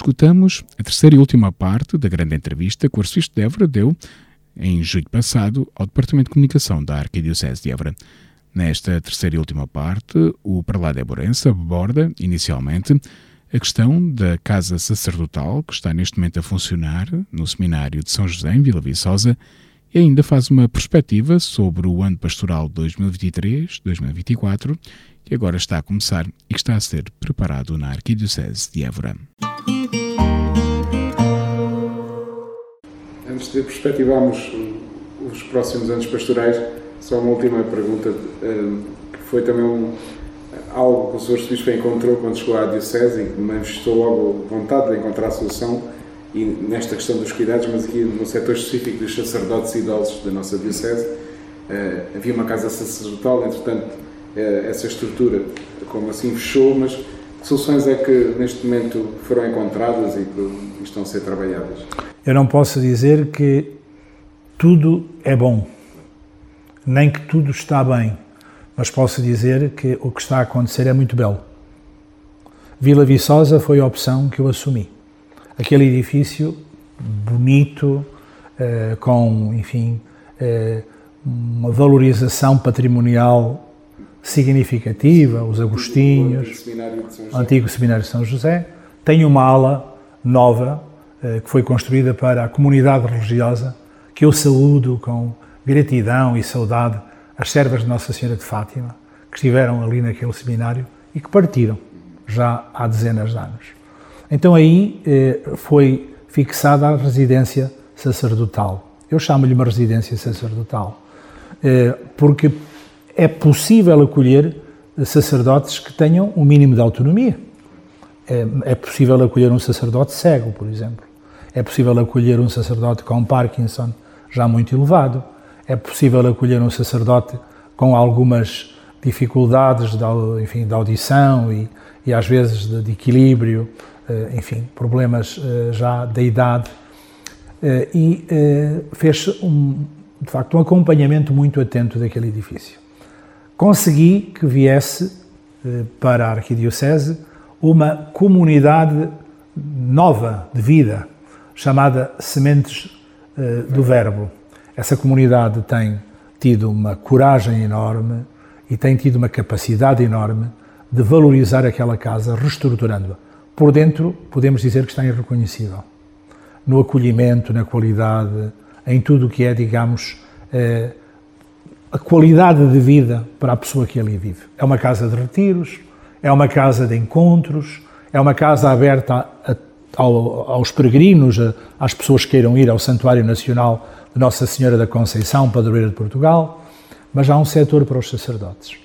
Escutamos a terceira e última parte da grande entrevista que o arcebispo de Évora deu em julho passado ao Departamento de Comunicação da Arquidiocese de Évora. Nesta terceira e última parte, o prelado Éborense aborda, inicialmente, a questão da casa sacerdotal que está neste momento a funcionar no Seminário de São José, em Vila Viçosa, e ainda faz uma perspectiva sobre o ano pastoral 2023-2024, que agora está a começar e que está a ser preparado na Arquidiocese de Évora. Antes de perspectivarmos os próximos anos pastorais, só uma última pergunta, eh, que foi também um, algo que o Sr. Arcebispo encontrou quando chegou à Diocese e que manifestou logo vontade de encontrar a solução e nesta questão dos cuidados, mas aqui no setor específico dos sacerdotes idosos da nossa Diocese, eh, havia uma casa sacerdotal, entretanto, eh, essa estrutura, como assim, fechou, mas que soluções é que neste momento foram encontradas e que estão a ser trabalhadas? Eu não posso dizer que tudo é bom, nem que tudo está bem, mas posso dizer que o que está a acontecer é muito belo. Vila Viçosa foi a opção que eu assumi. Aquele edifício bonito, eh, com, enfim, eh, uma valorização patrimonial significativa, os Agostinhos, o antigo Seminário de São José, tem uma ala nova eh, que foi construída para a comunidade religiosa, que eu saúdo com gratidão e saudade as servas de Nossa Senhora de Fátima, que estiveram ali naquele seminário e que partiram já há dezenas de anos. Então aí eh, foi fixada a residência sacerdotal. Eu chamo-lhe uma residência sacerdotal, eh, porque é possível acolher sacerdotes que tenham um mínimo de autonomia. É, é possível acolher um sacerdote cego, por exemplo. É possível acolher um sacerdote com Parkinson já muito elevado. É possível acolher um sacerdote com algumas dificuldades de, enfim, de audição e, e às vezes de, de equilíbrio, eh, enfim, problemas eh, já da idade. Eh, e fez, um, de facto, um acompanhamento muito atento daquele edifício. Consegui que viesse para a Arquidiocese uma comunidade nova de vida, chamada Sementes uh, do Verbo. Essa comunidade tem tido uma coragem enorme e tem tido uma capacidade enorme de valorizar aquela casa, reestruturando-a. Por dentro, podemos dizer que está irreconhecível. No acolhimento, na qualidade, em tudo o que é, digamos, uh, a qualidade de vida para a pessoa que ali vive. É uma casa de retiros, é uma casa de encontros, é uma casa aberta a ao, aos peregrinos, às pessoas que queiram ir ao Santuário Nacional de Nossa Senhora da Conceição, padroeira de Portugal, mas há um setor para os sacerdotes.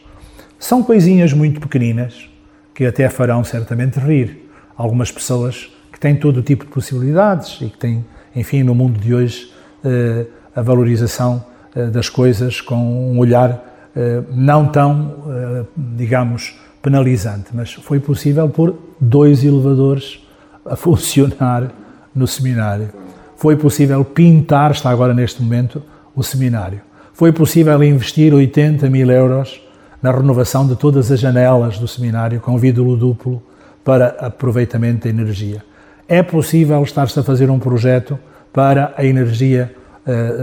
São coisinhas muito pequeninas que até farão certamente rir algumas pessoas que têm todo o tipo de possibilidades e que têm, enfim, no mundo de hoje, eh, a valorização das coisas com um olhar eh, não tão, digamos, penalizante, mas foi possível por dois elevadores a funcionar no seminário. Foi possível pintar, está agora neste momento, o seminário. Foi possível investir 80 mil euros na renovação de todas as janelas do seminário com vidro duplo para aproveitamento da energia. É possível estar-se a fazer um projeto para a energia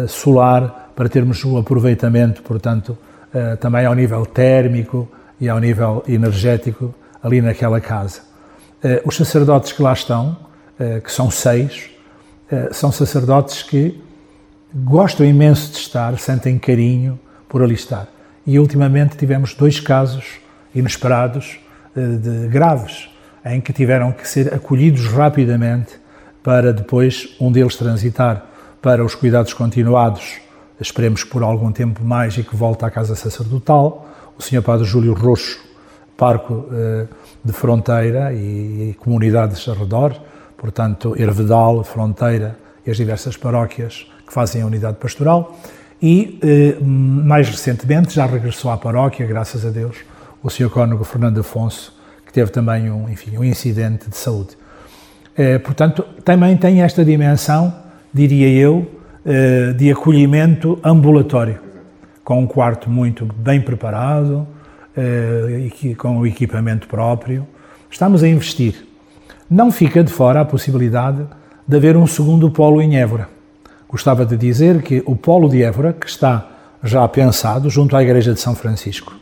solar, para termos o aproveitamento, portanto, uh, também ao nível térmico e ao nível energético ali naquela casa. Eh, os sacerdotes que lá estão, eh, que são seis, eh, são sacerdotes que gostam imenso de estar, sentem carinho por ali estar. E ultimamente tivemos dois casos inesperados de graves, em que tiveram que ser acolhidos rapidamente para depois um deles transitar para os cuidados continuados, esperemos por algum tempo mais e que volte à casa sacerdotal. O Sr. Padre Júlio Roxo, parco de fronteira e, comunidades ao redor, portanto, Hervedal, Fronteira e as diversas paróquias que fazem a unidade pastoral. E, eh, mais recentemente, já regressou à paróquia, graças a Deus, o Sr. Cônego Fernando Afonso, que teve também um, enfim, um incidente de saúde. Eh, portanto, também tem esta dimensão, diria eu, eh, de acolhimento ambulatório, com um quarto muito bem preparado, uh, com o equipamento próprio. Estamos a investir. Não fica de fora a possibilidade de haver um segundo polo em Évora. Gostava de dizer que o polo de Évora, que está já pensado junto à Igreja de São Francisco,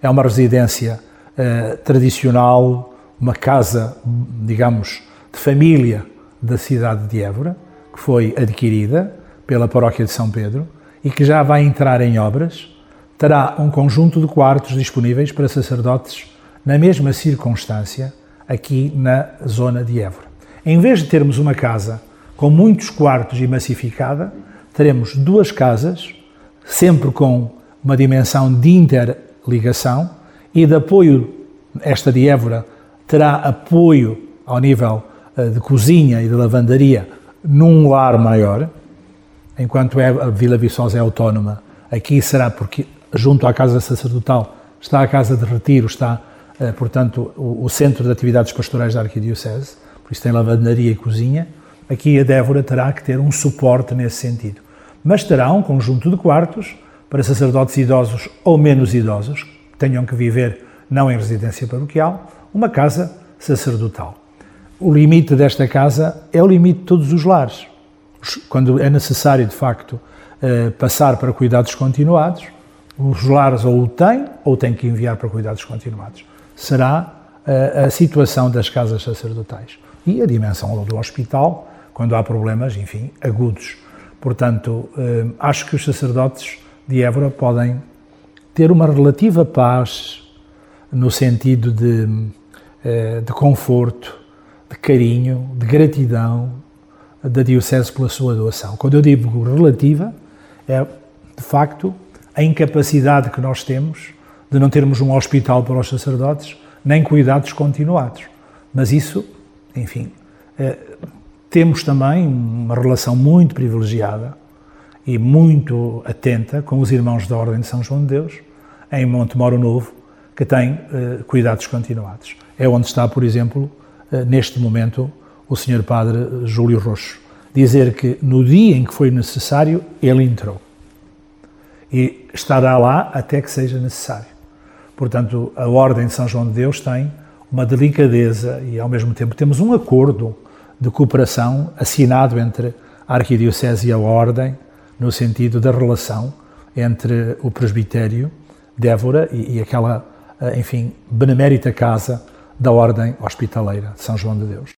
é uma residência eh, tradicional, uma casa, digamos, de família da cidade de Évora, que foi adquirida pela paróquia de São Pedro e que já vai entrar em obras, terá um conjunto de quartos disponíveis para sacerdotes na mesma circunstância aqui na zona de Évora. Em vez de termos uma casa com muitos quartos e massificada, teremos duas casas, sempre com uma dimensão de interligação e de apoio. Esta de Évora terá apoio ao nível eh, de cozinha e de lavandaria num lar maior, enquanto é a Vila Viçosa é autónoma, aqui será porque junto à Casa Sacerdotal está a Casa de Retiro, está, eh, portanto, o, Centro de Atividades Pastorais da Arquidiocese, por isso tem lavandaria e cozinha. Aqui a Débora terá que ter um suporte nesse sentido. Mas terá um conjunto de quartos para sacerdotes idosos ou menos idosos, que tenham que viver não em residência paroquial, uma casa sacerdotal. O limite desta casa é o limite de todos os lares quando é necessário, de facto, eh, passar para cuidados continuados, os lares ou o têm ou têm que enviar para cuidados continuados. Será eh, a situação das casas sacerdotais. E a dimensão do hospital, quando há problemas, enfim, agudos. Portanto, eh, acho que os sacerdotes de Évora podem ter uma relativa paz no sentido de, de conforto, de carinho, de gratidão, da Diocese pela sua doação. Quando eu digo relativa, é de facto a incapacidade que nós temos de não termos um hospital para os sacerdotes, nem cuidados continuados. Mas isso, enfim, é, temos também uma relação muito privilegiada e muito atenta com os irmãos da Ordem de São João de Deus, em Monte Moro Novo, que tem eh, cuidados continuados. É onde está, por exemplo, eh, neste momento, o Sr. Padre Júlio Roxo, dizer que no dia em que foi necessário, ele entrou. E estará lá até que seja necessário. Portanto, a Ordem de São João de Deus tem uma delicadeza e, ao mesmo tempo, temos um acordo de cooperação assinado entre a Arquidiocese e a Ordem, no sentido da relação entre o presbitério de Évora e, e aquela, eh, enfim, benemérita casa da Ordem Hospitaleira de São João de Deus.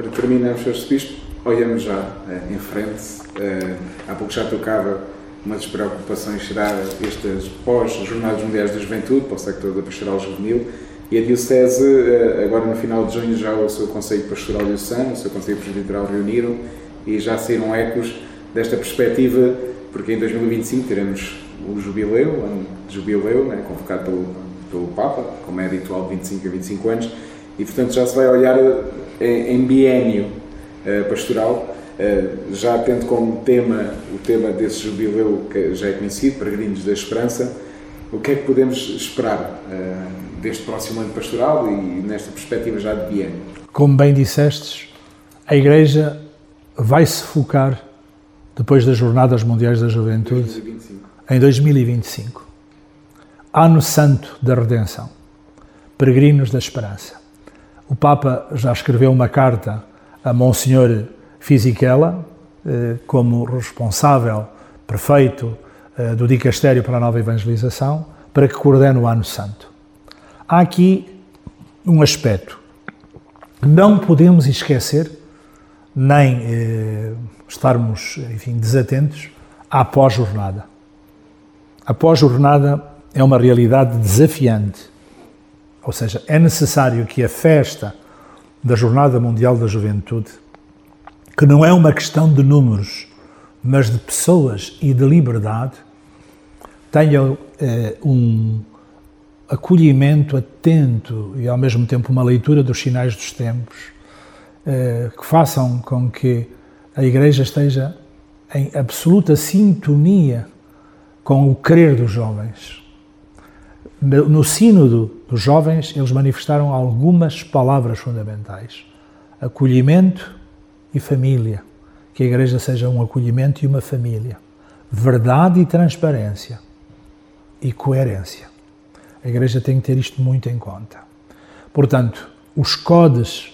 Para terminar, Sr. Bispo, olhamos já uh, em frente. Uh, há pouco já tocava uma das preocupações será estas pós-Jornadas Mundiais da Juventude, para o sector da pastoral juvenil, e a Diocese, uh, agora no final de junho, já o seu Conselho Pastoral Diocesano, o seu Conselho Presbiteral reuniram e já saíram ecos desta perspectiva, porque em 2025 teremos o jubileu, ano de jubileu, né, convocado pelo, pelo Papa, como é habitual de 25 a 25 anos, e portanto já se vai olhar em biênio uh, pastoral, uh, já tendo como tema o tema desse jubileu que já é conhecido, Peregrinos da Esperança, o que é que podemos esperar uh, deste próximo ano pastoral e nesta perspectiva já de biênio? Como bem dissestes, a Igreja vai se focar depois das Jornadas Mundiais da Juventude 2025. em 2025. Ano Santo da Redenção, Peregrinos da Esperança. O Papa já escreveu uma carta a Monsenhor Fisichella, eh, como responsável prefeito eh, do Dicastério para a Nova Evangelização, para que coordene o Ano Santo. Há aqui um aspecto. Não podemos esquecer, nem eh, estarmos, enfim, desatentos à pós-jornada. A pós-jornada é uma realidade desafiante ou seja, é necessário que a festa da Jornada Mundial da Juventude, que não é uma questão de números, mas de pessoas e de liberdade, tenha eh, um acolhimento atento e ao mesmo tempo uma leitura dos sinais dos tempos, eh, que façam com que a Igreja esteja em absoluta sintonia com o querer dos jovens. No sínodo dos jovens, eles manifestaram algumas palavras fundamentais: acolhimento e família. Que a igreja seja um acolhimento e uma família. Verdade e transparência. E coerência. A igreja tem que ter isto muito em conta. Portanto, os codes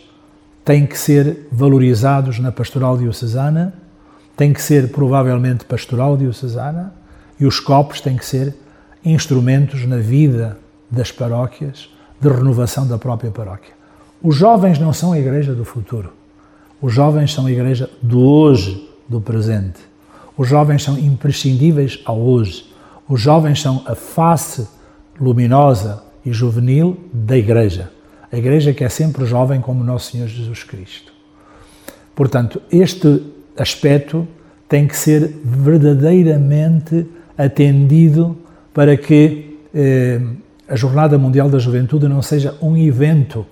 têm que ser valorizados na pastoral diocesana, têm que ser provavelmente pastoral diocesana e os copos têm que ser instrumentos na vida das paróquias de renovação da própria paróquia. Os jovens não são a igreja do futuro. Os jovens são a igreja do hoje, do presente. Os jovens são imprescindíveis ao hoje. Os jovens são a face luminosa e juvenil da igreja. A igreja que é sempre jovem como nosso Senhor Jesus Cristo. Portanto, este aspecto tem que ser verdadeiramente atendido para que eh, a Jornada Mundial da Juventude não seja um evento,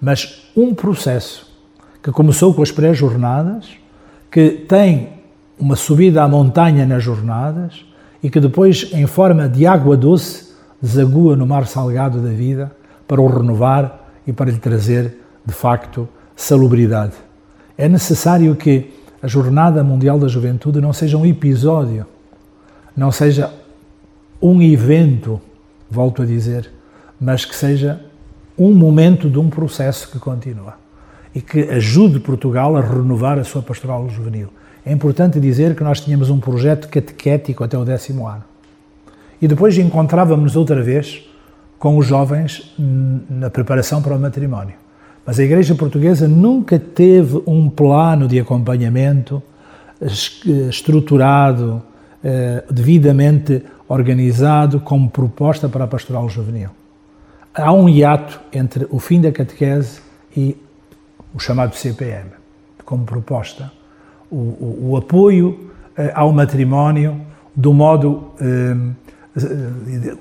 mas um processo que começou com as pré-jornadas, que tem uma subida à montanha nas jornadas e que depois, em forma de água doce, desagua no mar salgado da vida para o renovar e para lhe trazer, de facto, salubridade. É necessário que a Jornada Mundial da Juventude não seja um episódio, não seja um evento, volto a dizer, mas que seja um momento de um processo que continua e que ajude Portugal a renovar a sua pastoral juvenil. É importante dizer que nós tínhamos um projeto catequético até o décimo ano. E depois encontrávamos outra vez com os jovens na preparação para o matrimónio. Mas a Igreja Portuguesa nunca teve um plano de acompanhamento estruturado, eh, devidamente organizado como proposta para a pastoral juvenil. Há um hiato entre o fim da catequese e o chamado CPM, como proposta. O, o, o apoio eh, ao matrimónio do modo, eh,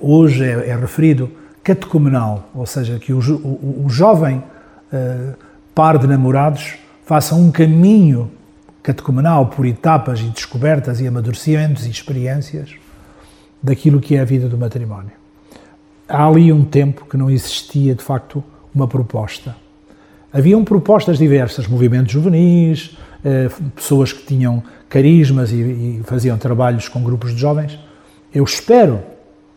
hoje é, é, referido, catecumenal, ou seja, que o, o, o jovem eh, par de namorados faça um caminho catecumenal por etapas e descobertas e amadurecimentos e experiências daquilo que é a vida do matrimónio. Há ali um tempo que não existia, de facto, uma proposta. Haviam propostas diversas, movimentos juvenis, eh, pessoas que tinham carismas e, faziam trabalhos com grupos de jovens. Eu espero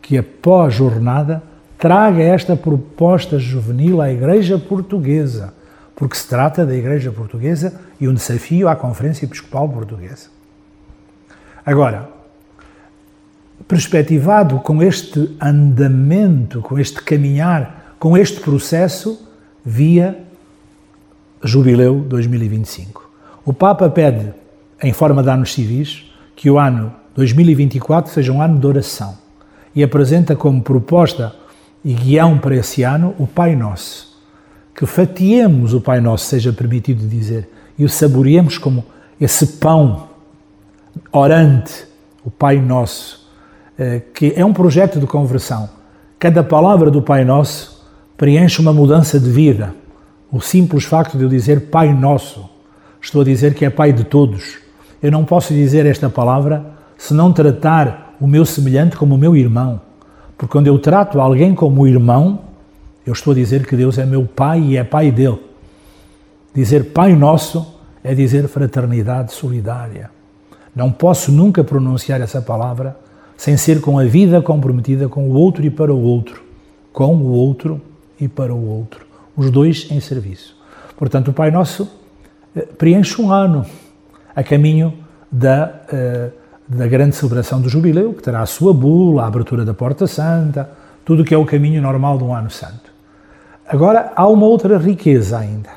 que a pós-jornada traga esta proposta juvenil à Igreja Portuguesa, porque se trata da Igreja Portuguesa e um desafio à Conferência Episcopal Portuguesa. Agora, perspectivado com este andamento, com este caminhar, com este processo, via Jubileu 2025. O Papa pede, em forma de anos civis, que o ano 2024 seja um ano de oração e apresenta como proposta e guião para esse ano o Pai Nosso. Que fatiemos o Pai Nosso, seja permitido dizer, e o saboreemos como esse pão orante, o Pai Nosso, que é um projeto de conversão. Cada palavra do Pai Nosso preenche uma mudança de vida o simples facto de eu dizer Pai Nosso, estou a dizer que é Pai de todos. Eu não posso dizer esta palavra se não tratar o meu semelhante como o meu irmão. Porque quando eu trato alguém como irmão, eu estou a dizer que Deus é meu Pai e é Pai dele. Dizer Pai Nosso é dizer fraternidade solidária. Não posso nunca pronunciar essa palavra sem ser com a vida comprometida com o outro e para o outro. Com o outro e para o outro os dois em serviço. Portanto, o Pai Nosso eh, preenche um ano a caminho da, eh, da grande celebração do Jubileu, que terá a sua bula, a abertura da Porta Santa, tudo o que é o caminho normal de um ano santo. Agora, há uma outra riqueza ainda,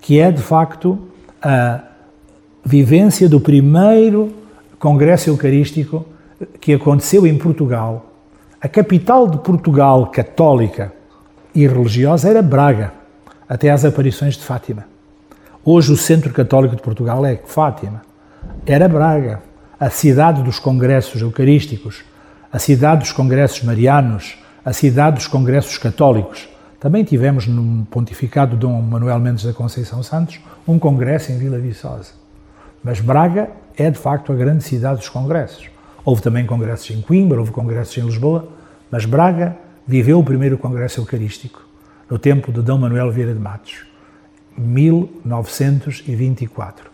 que é, de facto, a vivência do primeiro Congresso Eucarístico que aconteceu em Portugal. A capital de Portugal católica e religiosa era Braga até às aparições de Fátima. Hoje o Centro Católico de Portugal é Fátima. Era Braga, a cidade dos congressos eucarísticos, a cidade dos congressos marianos, a cidade dos congressos católicos. Também tivemos no pontificado de Dom Manuel Mendes da Conceição Santos um congresso em Vila Viçosa. Mas Braga é de facto a grande cidade dos congressos. Houve também congressos em Coimbra, houve congressos em Lisboa, mas Braga viveu o primeiro congresso eucarístico no tempo de D. Manuel Vieira de Matos, 1924.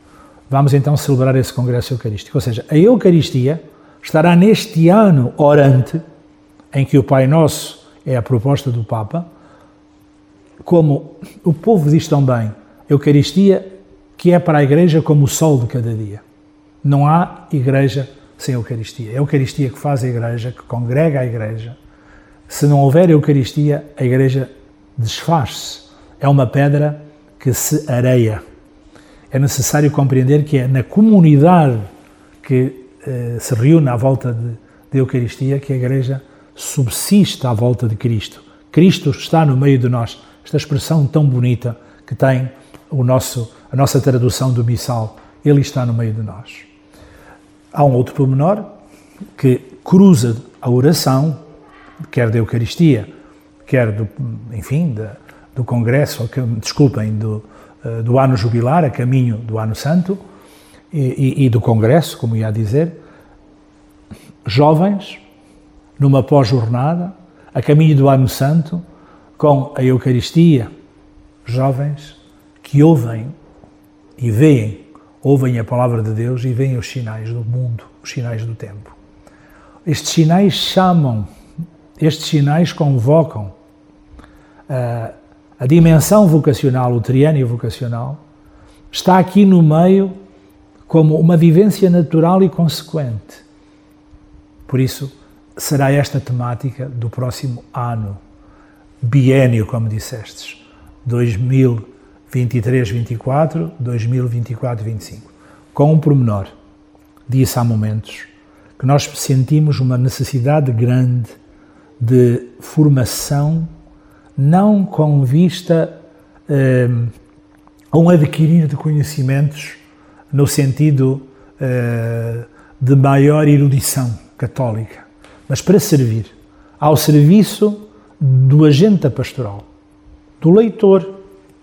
Vamos então celebrar esse Congresso Eucarístico. Ou seja, a Eucaristia estará neste ano orante, em que o Pai Nosso é a proposta do Papa, como o povo diz tão bem, Eucaristia que é para a Igreja como o sol de cada dia. Não há Igreja sem Eucaristia. É a Eucaristia que faz a Igreja, que congrega a Igreja. Se não houver Eucaristia, a Igreja desfaz-se. É uma pedra que se areia. É necessário compreender que é na comunidade que eh, se reúne à volta de, de Eucaristia que a Igreja subsiste à volta de Cristo. Cristo está no meio de nós. Esta expressão tão bonita que tem o nosso, a nossa tradução do missal, Ele está no meio de nós. Há um outro pormenor que cruza a oração, quer da Eucaristia, quer do, enfim, da, do Congresso, desculpem, do, eh, do ano jubilar, a caminho do ano santo, e, e, e do Congresso, como ia dizer, jovens, numa pós-jornada, a caminho do ano santo, com a Eucaristia, jovens que ouvem e veem, ouvem a palavra de Deus e veem os sinais do mundo, os sinais do tempo. Estes sinais chamam, estes sinais convocam a, a dimensão vocacional, o triânio vocacional, está aqui no meio como uma vivência natural e consequente. Por isso, será esta temática do próximo ano, biênio, como dissestes, 2000 23-24, 2024-25. Com um pormenor, disse há momentos que nós sentimos uma necessidade grande de formação, não com vista eh, a um adquirir de conhecimentos no sentido eh, de maior erudição católica, mas para servir, ao serviço do agente pastoral, do leitor,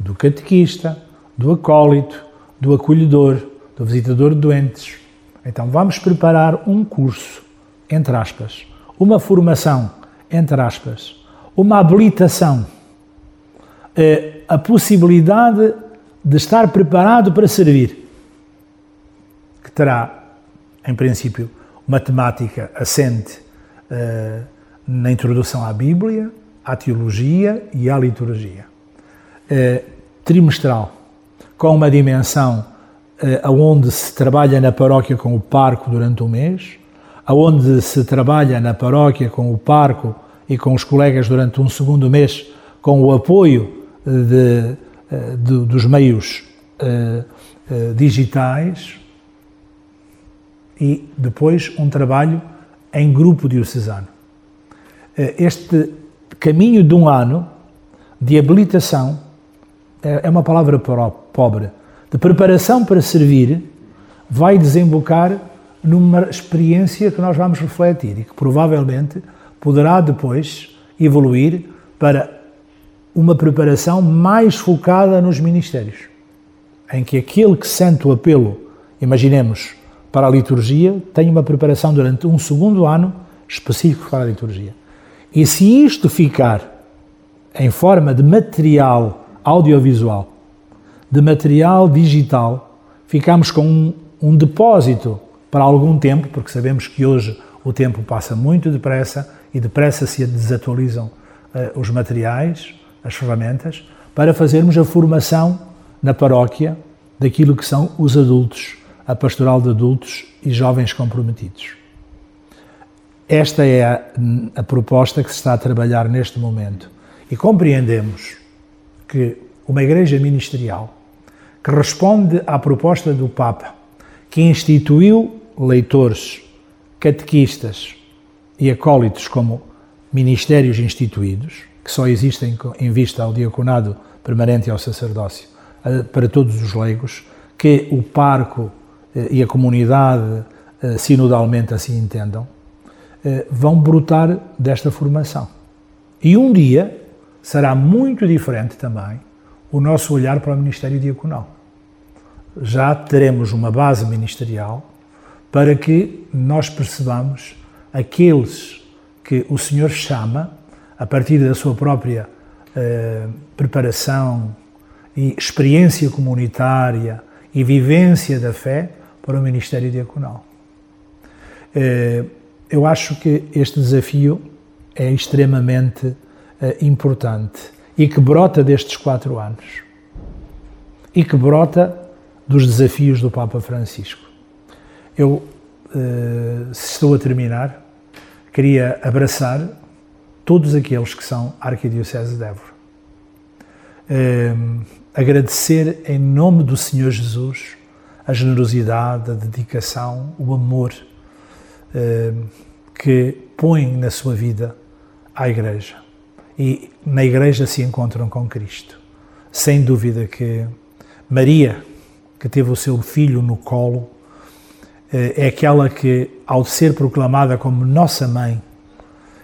do catequista, do acólito, do acolhedor, do visitador de doentes. Então vamos preparar um curso, entre aspas, uma formação, entre aspas, uma habilitação, eh, a possibilidade de estar preparado para servir, que terá, em princípio, uma temática assente eh, na introdução à Bíblia, à teologia e à liturgia. Eh, trimestral, com uma dimensão eh, onde se trabalha na paróquia com o parco durante um mês, aonde se trabalha na paróquia com o parco e com os colegas durante um segundo mês, com o apoio de, eh, de, dos meios eh, digitais e depois um trabalho em grupo diocesano. Este caminho de um ano de habilitação é, é uma palavra pobre, de preparação para servir, vai desembocar numa experiência que nós vamos refletir e que provavelmente poderá depois evoluir para uma preparação mais focada nos ministérios, em que aquele que sente o apelo, imaginemos, para a liturgia, tem uma preparação durante um segundo ano específico para a liturgia. E se isto ficar em forma de material audiovisual, de material digital, ficamos com um, um depósito para algum tempo, porque sabemos que hoje o tempo passa muito depressa e depressa se desatualizam uh, os materiais, as ferramentas, para fazermos a formação na paróquia daquilo que são os adultos, a pastoral de adultos e jovens comprometidos. Esta é a, a proposta que se está a trabalhar neste momento. E compreendemos que uma igreja ministerial que responde à proposta do Papa, que instituiu leitores, catequistas e acólitos como ministérios instituídos, que só existem em vista ao diaconado permanente e ao sacerdócio, eh, para todos os leigos, que o parco eh, e a comunidade eh, sinodalmente assim entendam, vão brotar desta formação. E um dia será muito diferente também o nosso olhar para o Ministério Diaconal. Já teremos uma base ministerial para que nós percebamos aqueles que o Senhor chama, a partir da sua própria eh, preparação e experiência comunitária e vivência da fé, para o Ministério Diaconal. Eh, eu acho que este desafio é extremamente importante e que brota destes quatro anos. e que brota dos desafios do Papa Francisco. Eu, uh, se estou a terminar, queria abraçar todos aqueles que são Arquidiocese de Évora. Uh, agradecer em nome do Senhor Jesus a generosidade, a dedicação, o amor que põe na sua vida à Igreja. E na Igreja se encontram com Cristo. Sem dúvida que Maria, que teve o seu filho no colo, eh, é aquela que, ao ser proclamada como nossa mãe,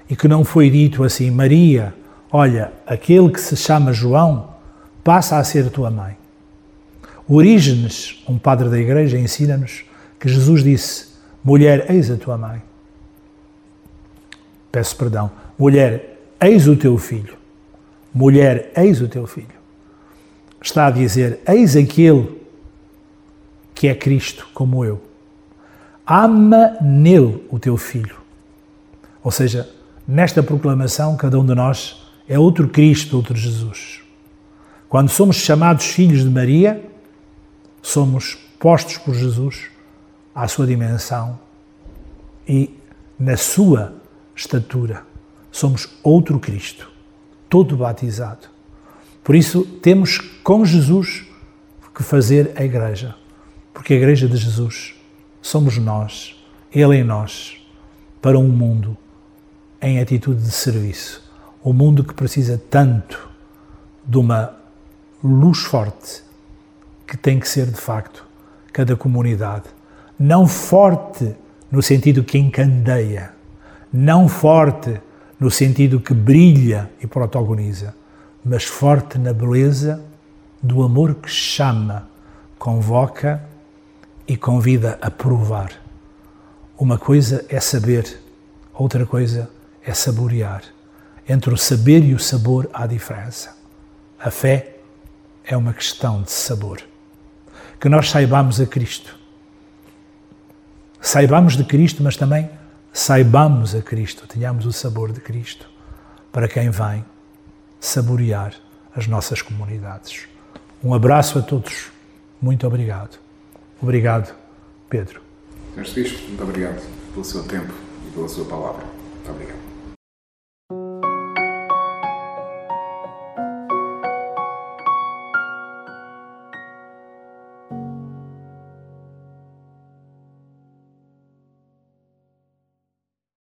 e que não foi dito assim, Maria, olha, aquele que se chama João passa a ser tua mãe. Orígenes, um padre da igreja, ensina-nos que Jesus disse: Mulher, eis a tua mãe. Peço perdão. Mulher, eis o teu filho. Mulher, eis o teu filho. Está a dizer: Eis aquele que é Cristo, como eu. Ama nele o teu filho. Ou seja, nesta proclamação, cada um de nós é outro Cristo, outro Jesus. Quando somos chamados filhos de Maria, somos postos por Jesus à sua dimensão e na sua estatura. Somos outro Cristo, todo batizado. Por isso, temos com Jesus que fazer a Igreja, porque a Igreja de Jesus somos nós, Ele em nós, para um mundo em atitude de serviço. Um mundo que precisa tanto de uma luz forte, que tem que ser de facto cada comunidade. Não forte no sentido que encandeia, não forte no sentido que brilha e protagoniza, mas forte na beleza do amor que chama, convoca e convida a provar. Uma coisa é saber, outra coisa é saborear. Entre o saber e o sabor há diferença. A fé é uma questão de sabor. Que nós saibamos a Cristo. Saibamos de Cristo, mas também saibamos a Cristo, tenhamos o sabor de Cristo para quem vem saborear as nossas comunidades. Um abraço a todos. Muito obrigado. Obrigado, Pedro. Sr. Bispo, muito obrigado pelo seu tempo e pela sua palavra. Muito obrigado.